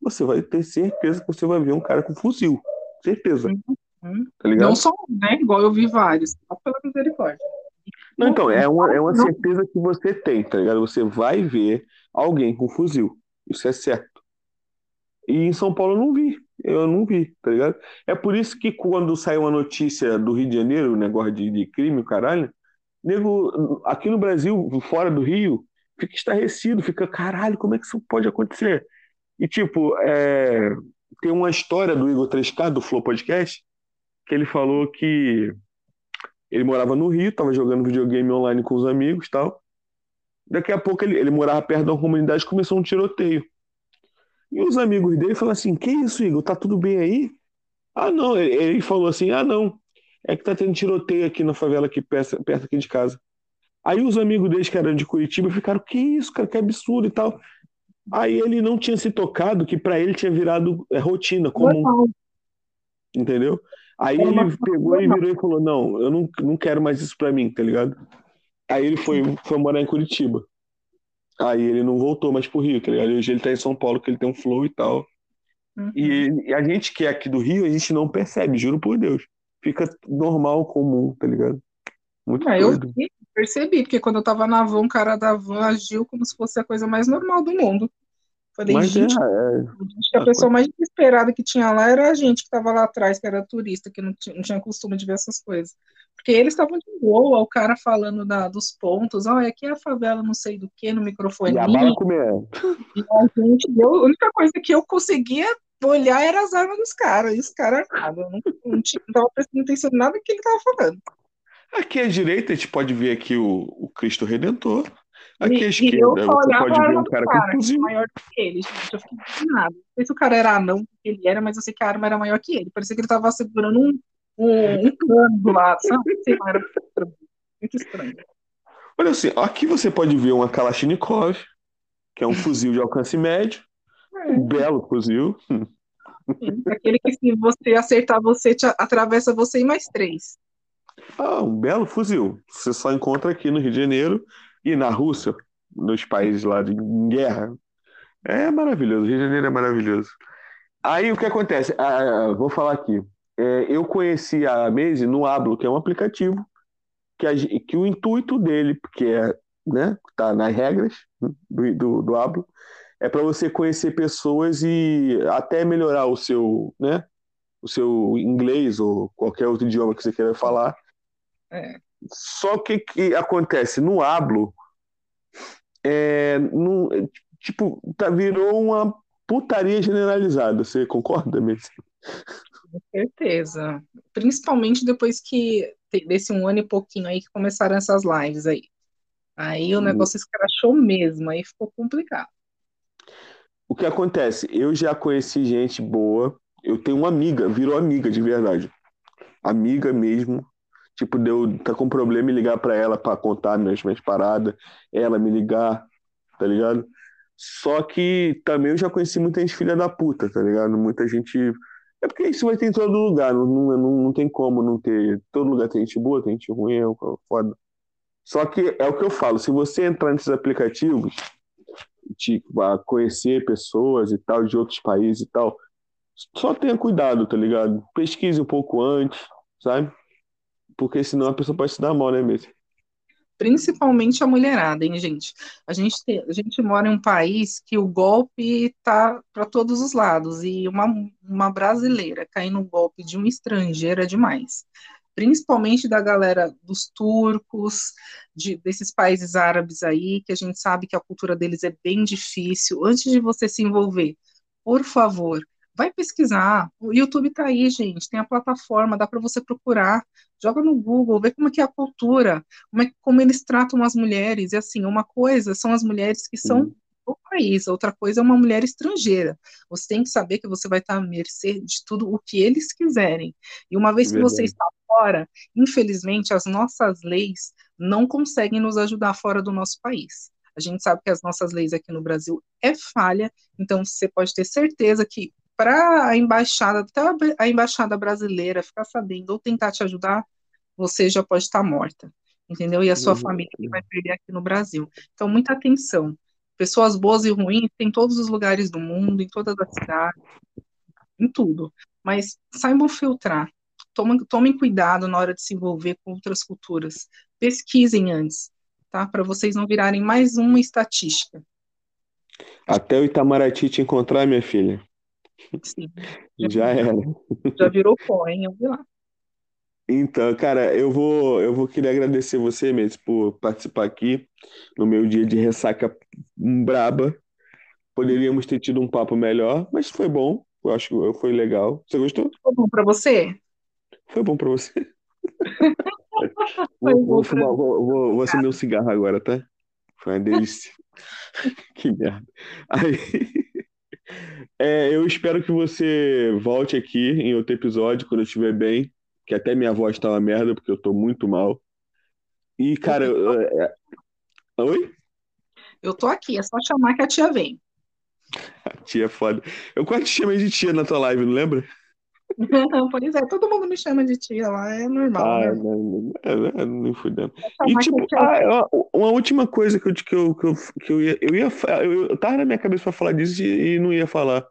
você vai ter certeza que você vai ver um cara com fuzil. Certeza, Hum. Tá ligado? Não só um, né? Igual eu vi vários, só pela misericórdia. Não, então, é uma, é uma Não. certeza que você tem, tá ligado? Você vai ver alguém com fuzil. Isso é certo. E em São Paulo eu não vi. Eu não vi, tá ligado? É por isso que quando sai uma notícia do Rio de Janeiro, o negócio de, de crime, o caralho, nego, aqui no Brasil, fora do Rio, fica estarrecido, fica, caralho, como é que isso pode acontecer? E, tipo, é, tem uma história do Igor 3K, do Flow Podcast, que ele falou que ele morava no Rio, tava jogando videogame online com os amigos e tal. Daqui a pouco ele, ele morava perto de uma comunidade e começou um tiroteio. E os amigos dele falaram assim: Que isso, Igor? Tá tudo bem aí? Ah, não. Ele, ele falou assim: Ah, não. É que tá tendo tiroteio aqui na favela, aqui perto, perto aqui de casa. Aí os amigos deles que eram de Curitiba ficaram: Que isso, cara? Que absurdo e tal. Aí ele não tinha se tocado que pra ele tinha virado é, rotina, comum. Entendeu? Aí ele pegou e virou e falou: Não, eu não, não quero mais isso pra mim, tá ligado? Aí ele foi, foi morar em Curitiba. Aí ele não voltou mais pro Rio, tá ligado? Hoje ele tá em São Paulo, que ele tem um flow e tal. Uhum. E, e a gente que é aqui do Rio, a gente não percebe, juro por Deus. Fica normal, comum, tá ligado? Muito Ah, eu percebi, porque quando eu tava na van, o cara da van agiu como se fosse a coisa mais normal do mundo. Falei, Mas é, gente, é, acho que a pessoa mais desesperada que tinha lá era a gente que estava lá atrás, que era turista, que não tinha, não tinha costume de ver essas coisas. Porque eles estavam de boa, o cara falando da, dos pontos, olha, aqui é a favela, não sei do que, no microfone. e a bala comendo. E a gente, eu, a única coisa que eu conseguia olhar era as armas dos caras. E os caras armavam. Eu não, não, tinha, não tava prestando atenção em nada que ele tava falando. Aqui à direita a gente pode ver aqui o, o Cristo Redentor. Aqui E- à e esquerda eu só você olhava pode ver um do cara com cara, fuzil. maior do que ele, gente. Eu fiquei indignada. Não sei se o cara era anão, ele era, mas eu sei que a arma era maior que ele. Parecia que ele tava segurando um, um, um cano do lado, sabe? Sei lá, era muito estranho. Muito estranho. Olha assim, aqui você pode ver uma Kalashnikov, que é um fuzil de alcance médio, É, um belo fuzil. sim. Aquele que se você acertar você, te atravessa você e mais três. Ah, um belo fuzil. Você só encontra aqui no Rio de Janeiro e na Rússia, nos países lá de guerra. É maravilhoso, Rio de Janeiro é maravilhoso. Aí o que acontece? Ah, vou falar aqui. É, eu conheci a Maze no Ablo, que é um aplicativo que, a que o intuito dele, porque é, né, tá nas regras do, do, do Ablo, é para você conhecer pessoas e até melhorar o seu, né, o seu inglês ou qualquer outro idioma que você queira falar. É. Só que que acontece no Ablo é, não- é, tipo, tá, virou uma putaria generalizada. Você concorda, mesmo? Com certeza. Principalmente depois que desse um ano e pouquinho aí que começaram essas lives aí. Aí o Hum. negócio escrachou mesmo, aí ficou complicado. O que acontece? Eu já conheci gente boa. Eu tenho uma amiga, virou amiga de verdade. Amiga mesmo. Tipo, deu, tá com problema e ligar pra ela pra contar minhas, minhas paradas. Ela me ligar, tá ligado? Só que também eu já conheci muita gente filha da puta, tá ligado? Muita gente. É porque isso vai ter em todo lugar, não, não, não, tem como não ter. Todo lugar tem gente boa, tem gente ruim, é foda. Só que é o que eu falo, se você entrar nesses aplicativos, tipo, a conhecer pessoas e tal, de outros países e tal, só tenha cuidado, tá ligado? Pesquise um pouco antes, sabe? Porque senão a pessoa pode se dar mal, né, mesmo? Principalmente a mulherada, hein, gente? A gente, a gente mora em um país que o golpe tá para todos os lados, e uma, uma brasileira cair no golpe de um estrangeiro é demais. Principalmente da galera dos turcos, de, desses países árabes aí, que a gente sabe que a cultura deles é bem difícil. Antes de você se envolver, por favor, vai pesquisar. O YouTube tá aí, gente, tem a plataforma, dá para você procurar. Joga no Google, vê como é que é a cultura como, é, como eles tratam as mulheres. E assim, uma coisa são as mulheres que são do país, outra coisa é uma mulher estrangeira. Você tem que saber que você vai estar à mercê de tudo o que eles quiserem. E uma vez que você está fora, infelizmente, as nossas leis não conseguem nos ajudar fora do nosso país. A gente sabe que as nossas leis aqui no Brasil é falha, então você pode ter certeza que para a embaixada, até a embaixada brasileira ficar sabendo ou tentar te ajudar, você já pode estar morta, entendeu? E a sua Uhum. família que vai perder aqui no Brasil. Então, muita atenção. Pessoas boas e ruins tem em todos os lugares do mundo, em todas as cidades, em tudo. Mas saibam filtrar. Tomem, tomem cuidado na hora de se envolver com outras culturas. Pesquisem antes, tá? Para vocês não virarem mais uma estatística. Até o Itamaraty te encontrar, minha filha. Sim, Já era. já virou pó, hein? Eu vi lá. Então, cara, eu vou, eu vou querer agradecer você mesmo por participar aqui no meu dia de ressaca braba. Poderíamos ter tido um papo melhor, mas foi bom. Eu acho que foi legal. Você gostou? Ficou bom para você? Foi bom pra você. Foi Vou, bom vou, pra fumar, vou, vou, vou acender um cigarro agora, tá? Foi uma delícia. Que merda. Aí, é, eu espero que você volte aqui em outro episódio, quando eu estiver bem, que até minha voz tá uma merda, porque eu tô muito mal. E, cara, eu- é- oi? Eu tô aqui, é só chamar que a tia vem. A tia é foda. Eu quase te chamei de tia na tua live, não lembra? pois é, todo mundo me chama de tia lá, é normal, Ah, né? não, não, é, nem fudendo. E, tipo, ah, uma uma última coisa que eu, que eu, que eu, que eu ia, eu ia, eu, eu tava na minha cabeça pra falar disso e, e não ia falar.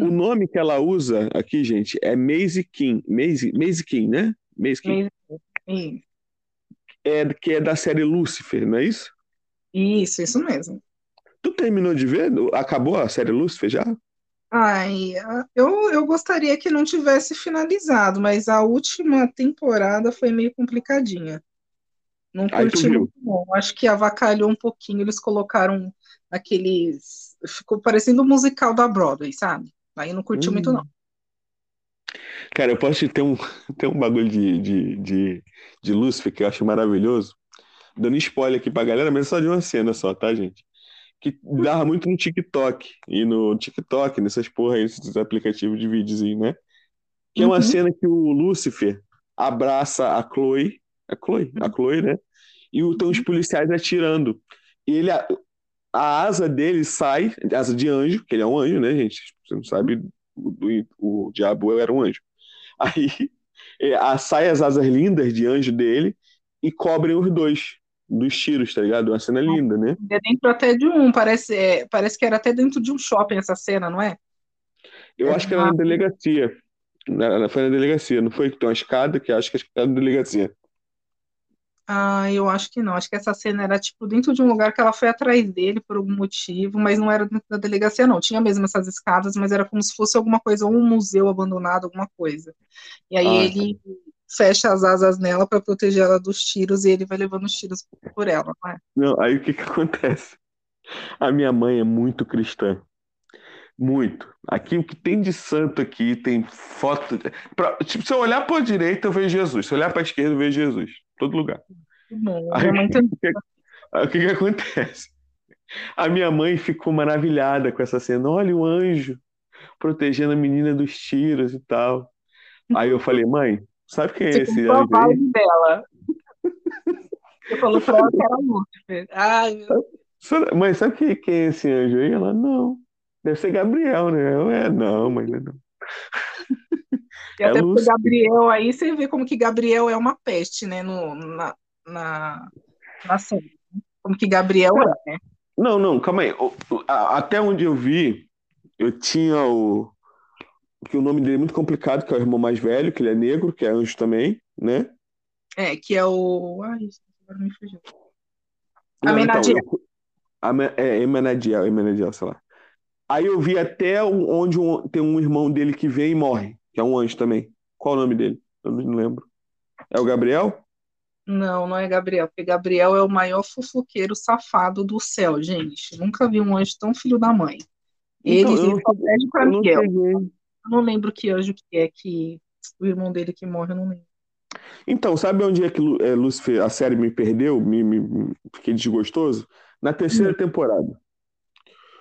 O Hum, nome que ela usa aqui, gente, é Maisie King. Maisie, Maisie King, né? Maisie King. Isso, É, que é da série Lucifer, não é isso? isso, isso mesmo. Tu terminou de ver? Acabou a série Lucifer já? Ai, eu, eu gostaria que não tivesse finalizado, mas a última temporada foi meio complicadinha. Não tu curti muito, não. Acho que avacalhou um pouquinho. Eles colocaram aqueles. Ficou parecendo o musical da Broadway, sabe? Aí não curti muito, Hum. não. Cara, eu posso te ter um, ter um bagulho de, de, de, de Lucifer que eu acho maravilhoso. Dando spoiler aqui pra galera, mas só de uma cena só, tá, gente? Que dava muito no TikTok. E no TikTok, nessas porra aí, nesses aplicativos de videozinho, né? Que é uma Uhum. cena que o Lúcifer abraça a Chloe. A Chloe, a Chloe, né? E estão os policiais atirando. E ele, a, a asa dele sai, asa de anjo, que ele é um anjo, né, gente? Você não sabe, o, o, o diabo era um anjo. Aí é, a, sai as asas lindas de anjo dele e cobrem os dois dos tiros, tá ligado? Uma cena linda, né? É dentro até de um, parece, é, parece que era até dentro de um shopping essa cena, não é? Eu É acho que era na delegacia. Na- Foi na delegacia, não foi que tem uma escada que acho que era na delegacia. Ah, eu acho que não. Acho que essa cena era tipo dentro de um lugar que ela foi atrás dele por algum motivo, mas não era dentro da delegacia, não. Tinha mesmo essas escadas, mas era como se fosse alguma coisa, ou um museu abandonado, alguma coisa. E aí Ah, ele fecha as asas nela para proteger ela dos tiros e ele vai levando os tiros por ela, não é? Não, aí o que que acontece? A minha mãe é muito cristã. Muito. Aqui o que tem de santo aqui, tem foto. pra- tipo, se eu olhar para a direita, eu vejo Jesus. Se eu olhar para a esquerda, eu vejo Jesus. Todo lugar. Que bom. Aí, Minha mãe também. Aí o que que acontece? A minha mãe ficou maravilhada com essa cena. Olha o anjo protegendo a menina dos tiros e tal. Aí eu falei, mãe, sabe quem é esse a vibe dela. Você falou pra ela que era Lúcifer. Ai, meu Mãe, sabe quem, quem é esse anjo aí? Ela, não. Deve ser Gabriel, né? Eu, é, não, mãe, não é não. E É até porque Lúcifer. Gabriel, aí você vê como que Gabriel é uma peste, né, no, na, na, na série. Como que Gabriel é, né? Não, não, calma aí. Até onde eu vi, eu tinha o. Que o nome dele é muito complicado, que é o irmão mais velho, que ele é negro, que é anjo também, né? É, que é o... Ai, agora me fugiu. Então, Amenadiel. eu- Ame- é, Emenadiel, Emenadiel, sei lá. Aí eu vi até onde um- tem um irmão dele que vem e morre, que é um anjo também. Qual o nome dele? Eu não lembro. É o Gabriel? Não, não é Gabriel, porque Gabriel é o maior fofoqueiro safado do céu, gente. Nunca vi um anjo tão filho da mãe. Então, eu não, só pede pra eu Miguel. peguei. Eu não lembro que anjo que é que o irmão dele que morre, eu não lembro. Então, sabe onde é que é, Lúcifer, a série me perdeu? Me, me- fiquei desgostoso? Na terceira temporada.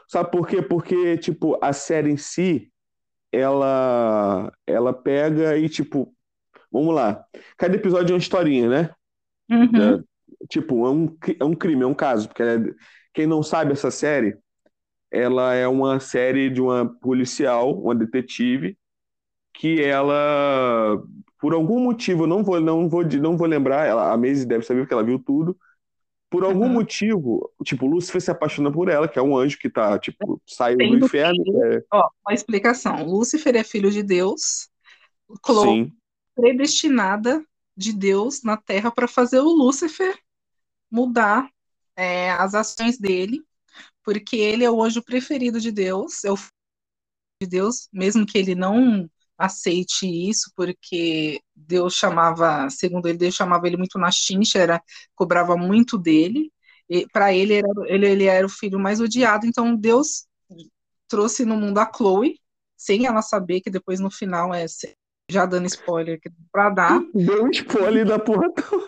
Sabe por quê? Porque, tipo, a série em si, ela, ela pega e, tipo, vamos lá. Cada episódio é uma historinha, né? Uhum. É, tipo, é um, é um crime, é um caso. Porque é- quem não sabe essa série, ela é uma série de uma policial, uma detetive, que ela, por algum motivo, não vou, não vou, não vou lembrar, ela, a Maisie deve saber porque ela viu tudo. Por algum Uhum. motivo, tipo, Lúcifer se apaixona por ela, que é um anjo que tá, tipo, saiu do inferno. que, é, ó, uma explicação. Lúcifer é filho de Deus, Chloe sim. predestinada de Deus na Terra para fazer o Lúcifer mudar é, as ações dele, porque ele é o anjo preferido de Deus, é o filho de Deus, mesmo que ele não aceite isso, porque Deus chamava, segundo ele, Deus chamava ele muito na chincha, era, cobrava muito dele, e para ele, era, ele ele era o filho mais odiado, então Deus trouxe no mundo a Chloe, sem ela saber que depois no final é já dando spoiler para dar. Deu um spoiler da porra toda.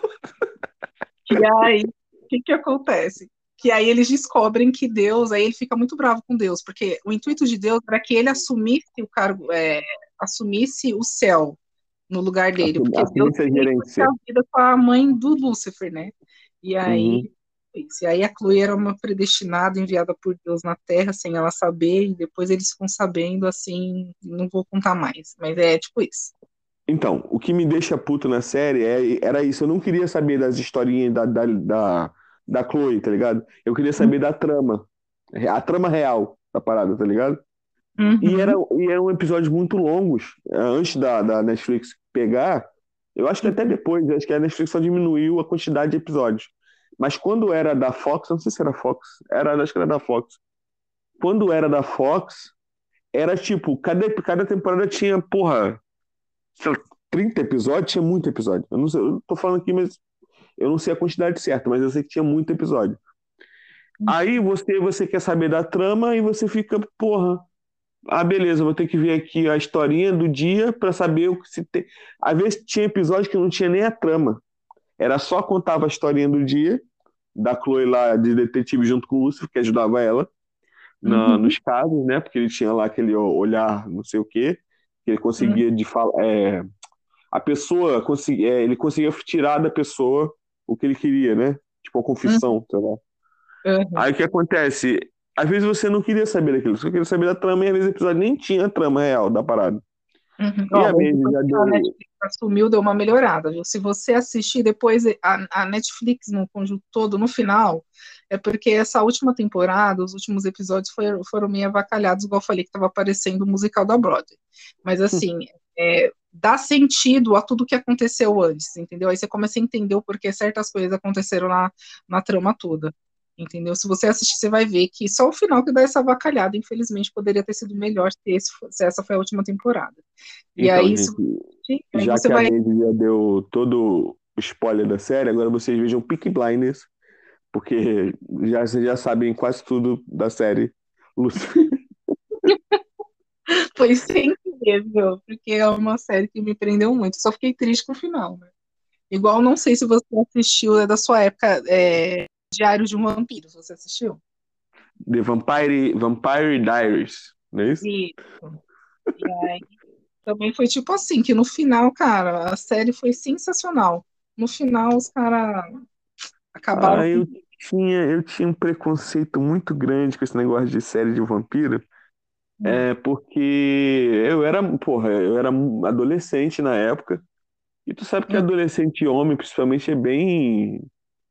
E aí, o que que acontece? Que aí eles descobrem que Deus, aí ele fica muito bravo com Deus, porque o intuito de Deus era que ele assumisse o cargo, é, assumisse o céu no lugar dele, porque Deus a gerência. a vida com a mãe do Lúcifer, né? E aí, isso. E aí a Chloe era uma predestinada enviada por Deus na Terra, sem ela saber, e depois eles ficam sabendo, assim, não vou contar mais, mas é tipo isso. Então, o que me deixa puto na série é, era isso. Eu não queria saber das historinhas da, da, da, da Chloe, tá ligado? Eu queria saber da trama. A trama real da parada, tá ligado? Uhum. E, era, e eram episódios muito longos. Antes da, da Netflix pegar, eu acho que até depois, acho que a Netflix só diminuiu a quantidade de episódios. Mas quando era da Fox, não sei se era Fox, era, acho que era da Fox. quando era da Fox, era tipo, cada, cada temporada tinha, porra, sei lá, 30 episódios, tinha muito episódio. Eu não sei, eu tô falando aqui, mas eu não sei a quantidade certa, mas eu sei que tinha muito episódio. Aí você, você quer saber da trama e você fica, porra, ah, beleza, vou ter que ver aqui a historinha do dia pra saber o que se tem. Às vezes tinha episódio que não tinha nem a trama. Era só contava a historinha do dia, da Chloe lá de detetive junto com o Lúcio, que ajudava ela na- Uhum. nos casos, né? Porque ele tinha lá aquele olhar, não sei o quê, que ele conseguia de falar. é, a pessoa conseguia, é, ele conseguia tirar da pessoa o que ele queria, né? Tipo uma confissão, sei lá. Uhum. Aí o que acontece? Às vezes você não queria saber daquilo, você queria saber da trama, e às vezes o episódio nem tinha a trama real da parada. Uhum. E Ó, a depois já deu. a Netflix assumiu, deu uma melhorada, viu? Se você assistir depois a, a Netflix no conjunto todo, no final, é porque essa última temporada, os últimos episódios foram, foram meio avacalhados, igual eu falei, que estava aparecendo o musical da Broadway. Mas assim, é, dá sentido a tudo que aconteceu antes, entendeu? Aí você começa a entender o porquê certas coisas aconteceram na, na trama toda. Entendeu? Se você assistir, você vai ver que só o final que dá essa avacalhada, infelizmente, poderia ter sido melhor se, esse, se essa foi a última temporada. E Então, aí, gente, se- aí já você que a vai. Maisie já deu todo o spoiler da série, agora vocês vejam Peaky Blinders, porque já, vocês já sabem quase tudo da série Lucifer. Foi sem viu? Porque é uma série que me prendeu muito. Só fiquei triste com o final, né? Igual, não sei se você assistiu, é da sua época, é, Diário de um Vampiro. Você assistiu? The Vampire, Vampire Diaries, não é isso? Isso. E aí, também foi tipo assim, que no final, cara, a série foi sensacional. No final, os caras acabaram Ah, eu tinha, eu tinha um preconceito muito grande com esse negócio de série de vampiro. É porque eu era, porra, eu era adolescente na época. E tu sabe que Hum. adolescente homem, principalmente, é bem.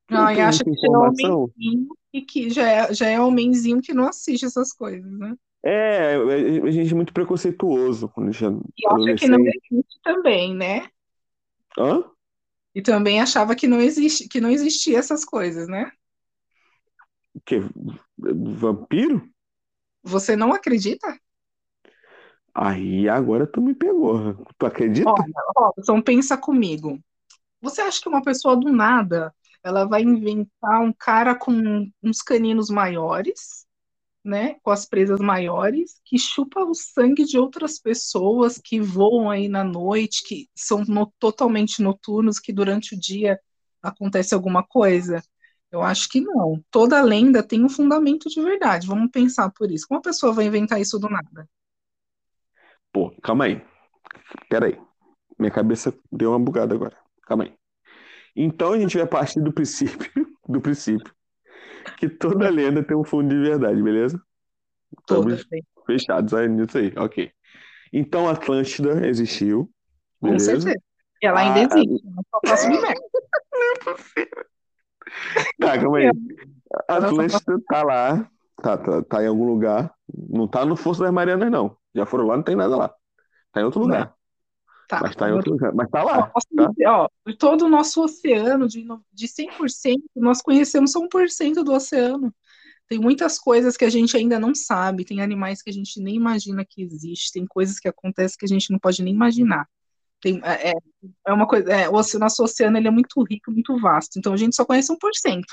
Não Ah, e acha que já é homenzinho e que já é, já é homenzinho que não assiste essas coisas, né? É, a gente é muito preconceituoso quando gente é E acha que não existe também, né? Hã? E também achava que não existe, que não existia essas coisas, né? O quê? Vampiro? Você não acredita? Aí agora tu me pegou. Tu acredita? Olha, Robson, pensa comigo. Você acha que uma pessoa do nada, ela vai inventar um cara com uns caninos maiores, né? Com as presas maiores, que chupa o sangue de outras pessoas que voam aí na noite, que são no- totalmente noturnos, que durante o dia acontece alguma coisa? Eu acho que não. Toda lenda tem um fundamento de verdade. Vamos pensar por isso. Como a pessoa vai inventar isso do nada? Pô, calma aí. Pera aí. Minha cabeça deu uma bugada agora. Calma aí. Então a gente vai partir do princípio, do princípio, que toda lenda tem um fundo de verdade, beleza? Toda. Estamos fechados aí nisso aí, ok. Então Atlântida existiu, Com beleza? certeza. E ela ainda Ah, existe, não só tá submersa. Tá, calma aí. Só Atlântida tá lá, tá, tá, tá em algum lugar. Não tá no Fosso das Marianas, não. Já foram lá, não tem nada lá. Tá em outro Não. lugar. Tá. Mas tá em outro lugar. Mas tá lá. Nossa, tá? ó, todo o nosso oceano, de, de 100%, nós conhecemos só 1% do oceano. Tem muitas coisas que a gente ainda não sabe, tem animais que a gente nem imagina que existem, tem coisas que acontecem que a gente não pode nem imaginar. Tem, é, é- é uma coisa, é, o nosso oceano ele é muito rico, muito vasto, então a gente só conhece 1%.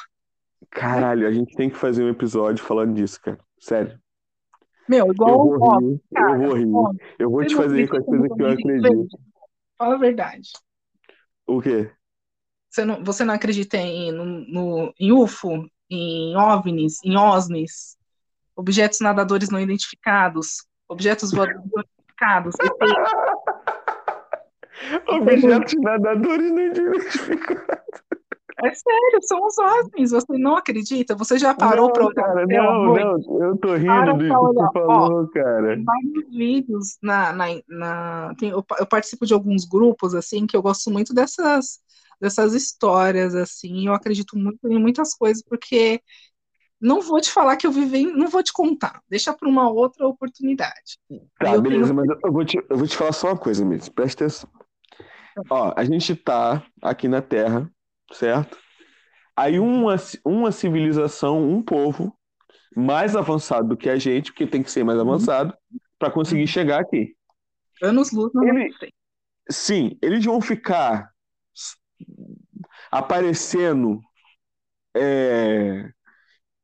Caralho, a gente tem que fazer um episódio falando disso, cara. Sério. Meu, Eu igual vou ó, rir, cara, eu vou rir. ó, Eu vou te fazer com as coisas que eu acredito. Fala a verdade. O quê? Você não, você não acredita em, no, no- em UFO, em OVNIs, em OSNIs, objetos nadadores não identificados, objetos voadores não identificados? Objetos nadadores não identificados. É sério, são os OSNIs. Você não acredita? Você já parou Não, para olhar cara, não, não. Eu tô Para rindo do pra que tu falou, cara. Tem vários vídeos na, na, na- tem- eu, eu participo de alguns grupos assim que eu gosto muito dessas dessas histórias assim. Eu acredito muito em muitas coisas porque não vou te falar que eu vivi, não vou te contar. Deixa para uma outra oportunidade. Tá, beleza, tenho- mas eu- eu vou te, eu vou te falar só uma coisa, mesmo. Presta atenção. Ó, a gente tá aqui na Terra, certo? Aí uma, uma civilização, um povo, mais avançado do que a gente, porque tem que ser mais avançado, para conseguir chegar aqui. Anos luz na Ele-. Sim, eles vão ficar aparecendo é,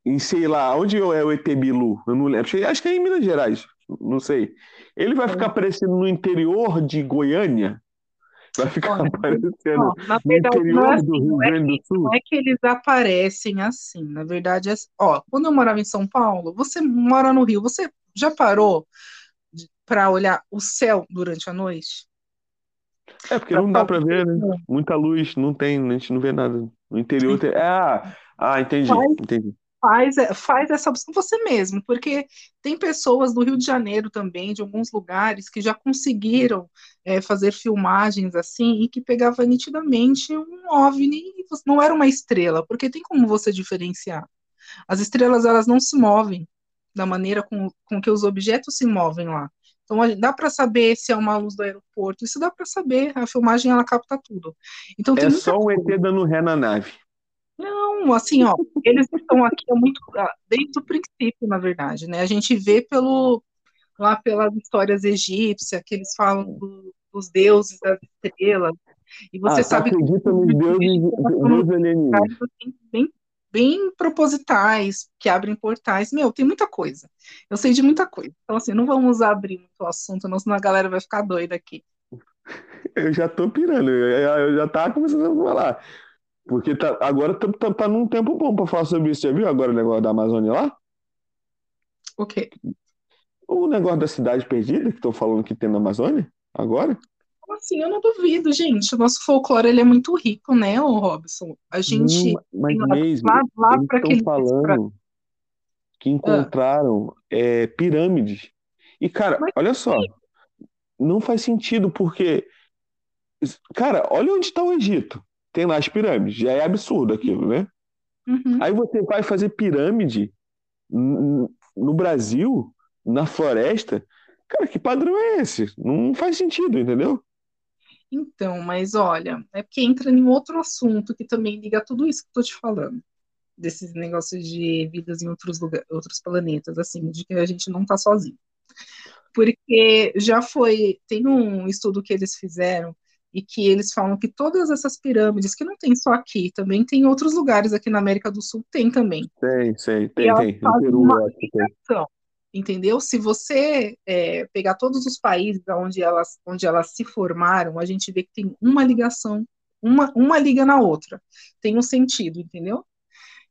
em, sei lá, onde é o ET Bilu? Eu não lembro. Acho que- Acho que é em Minas Gerais, não sei. Ele vai ficar aparecendo no interior de Goiânia? Vai ficar Olha, aparecendo Ó, na no verdade, não é do assim, Rio não é Grande do Sul? Não é que eles aparecem assim, na verdade, é, ó, quando eu morava em São Paulo, você mora no Rio, você já parou para olhar o céu durante a noite? É, porque não dá pra ver, né? Não. Muita luz, não tem, a gente não vê nada. No interior tem. Ah, ah, entendi, Faz- entendi. Faz, é, faz essa opção você mesmo, porque tem pessoas do Rio de Janeiro também, de alguns lugares, que já conseguiram é, fazer filmagens assim e que pegava nitidamente um OVNI e não era uma estrela, porque tem como você diferenciar. As estrelas elas não se movem da maneira com, com que os objetos se movem lá. Então dá para saber se é uma luz do aeroporto, isso dá para saber. A filmagem ela capta tudo. Então É só um coisa. ET dando ré na nave. Não, assim, ó, eles estão aqui muito, desde o princípio, na verdade, né? A gente vê pelo, lá pelas histórias egípcias, que eles falam do- dos deuses das estrelas, e você Ah, sabe que acredita nos deuses, deuses alienígenas? assim, bem, bem propositais, que abrem portais. Meu, tem muita coisa. Eu sei de muita coisa. Então, assim, não vamos abrir muito o assunto, não, senão a galera vai ficar doida aqui. Eu já tô pirando, eu, já tava começando a falar. Porque tá, agora tá, tá, tá num tempo bom pra falar sobre isso. Já viu agora o negócio da Amazônia lá? O quê? O negócio da cidade perdida que estão falando que tem na Amazônia? Agora? Como assim? Eu não duvido, gente. O nosso folclore, ele é muito rico, né, ô Robson? A gente... Não, mas lá- Maisy, lá, lá eles estão falando que encontraram é, pirâmides. E, cara, Mas olha só, não faz sentido, porque, cara, olha onde está o Egito. Tem lá as pirâmides, já é absurdo aquilo, né? Uhum. Aí você vai fazer pirâmide no Brasil, na floresta. Cara, que padrão é esse? Não faz sentido, entendeu? Então, mas olha, é porque entra em outro assunto que também liga a tudo isso que eu tô te falando, desses negócios de vidas em outros lugares, outros planetas, assim, de que a gente não tá sozinho. Porque já foi, tem um estudo que eles fizeram e que eles falam que todas essas pirâmides, que não tem só aqui, também tem em outros lugares aqui na América do Sul, tem também. Tem, tem, E tem, elas tem. No Peru, uma acho que tem. entendeu? Se você é, pegar todos os países onde elas, onde elas se formaram, a gente vê que tem uma ligação, uma, uma liga na outra. Tem um sentido, entendeu?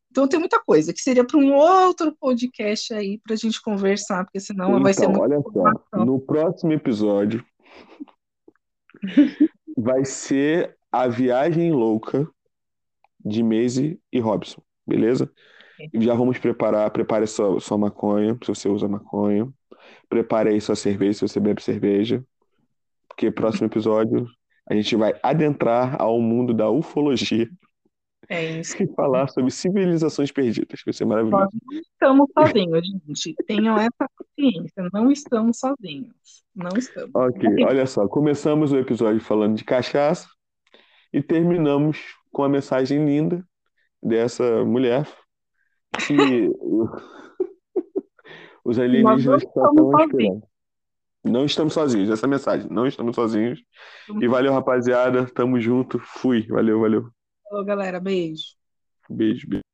Então tem muita coisa que seria para um outro podcast aí para a gente conversar, porque senão vai ser Então, muita olha só, no próximo episódio vai ser a viagem louca de Maisie e Robson, beleza? Já vamos preparar, prepare sua, sua maconha, se você usa maconha. Prepare aí sua cerveja, se você bebe cerveja. Porque próximo episódio a gente vai adentrar ao mundo da ufologia É isso. e falar sobre civilizações perdidas. Vai ser maravilhoso. Nós não estamos sozinhos, gente. Tenham essa consciência. Não estamos sozinhos. Não estamos. Ok, olha só, começamos o episódio falando de cachaça e terminamos com a mensagem linda dessa mulher que os alienígenas estão sozinhos. esperando. Não estamos sozinhos, essa é a mensagem. Não estamos sozinhos. E valeu, rapaziada. Tamo junto. Fui. Valeu, valeu. Falou, galera. Beijo. Beijo, beijo.